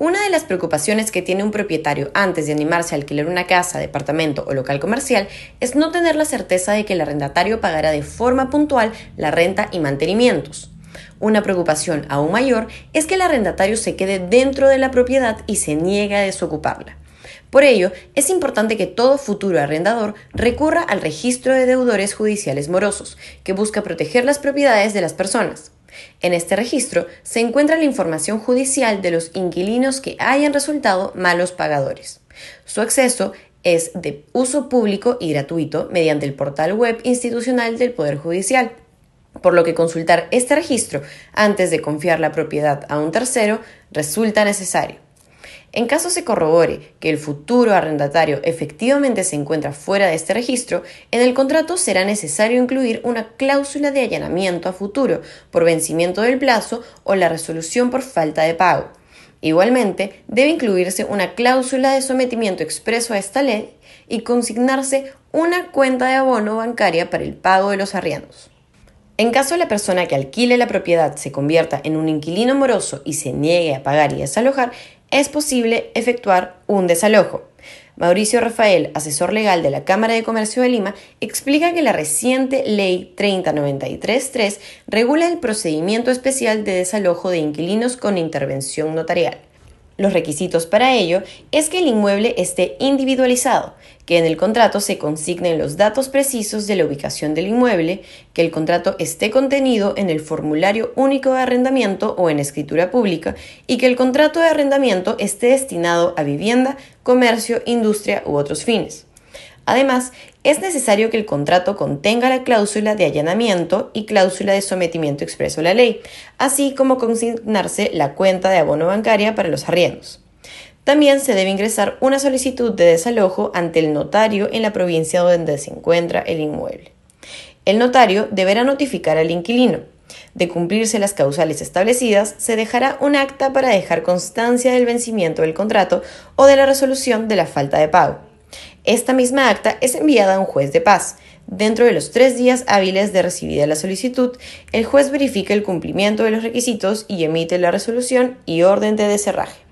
Una de las preocupaciones que tiene un propietario antes de animarse a alquilar una casa, departamento o local comercial es no tener la certeza de que el arrendatario pagará de forma puntual la renta y mantenimientos. Una preocupación aún mayor es que el arrendatario se quede dentro de la propiedad y se niegue a desocuparla. Por ello, es importante que todo futuro arrendador recurra al registro de deudores judiciales morosos, que busca proteger las propiedades de las personas. En este registro se encuentra la información judicial de los inquilinos que hayan resultado malos pagadores. Su acceso es de uso público y gratuito mediante el portal web institucional del Poder Judicial, por lo que consultar este registro antes de confiar la propiedad a un tercero resulta necesario. En caso se corrobore que el futuro arrendatario efectivamente se encuentra fuera de este registro, en el contrato será necesario incluir una cláusula de allanamiento a futuro por vencimiento del plazo o la resolución por falta de pago. Igualmente, debe incluirse una cláusula de sometimiento expreso a esta ley y consignarse una cuenta de abono bancaria para el pago de los arriendos. En caso la persona que alquile la propiedad se convierta en un inquilino moroso y se niegue a pagar y desalojar, es posible efectuar un desalojo. Mauricio Rafael, asesor legal de la Cámara de Comercio de Lima, explica que la reciente Ley 3093.3 regula el procedimiento especial de desalojo de inquilinos con intervención notarial. Los requisitos para ello es que el inmueble esté individualizado, que en el contrato se consignen los datos precisos de la ubicación del inmueble, que el contrato esté contenido en el formulario único de arrendamiento o en escritura pública y que el contrato de arrendamiento esté destinado a vivienda, comercio, industria u otros fines. Además, es necesario que el contrato contenga la cláusula de allanamiento y cláusula de sometimiento expreso a la ley, así como consignarse la cuenta de abono bancaria para los arriendos. También se debe ingresar una solicitud de desalojo ante el notario en la provincia donde se encuentra el inmueble. El notario deberá notificar al inquilino. De cumplirse las causales establecidas, se dejará un acta para dejar constancia del vencimiento del contrato o de la resolución de la falta de pago. Esta misma acta es enviada a un juez de paz. Dentro de los tres días hábiles de recibida la solicitud, el juez verifica el cumplimiento de los requisitos y emite la resolución y orden de deserraje.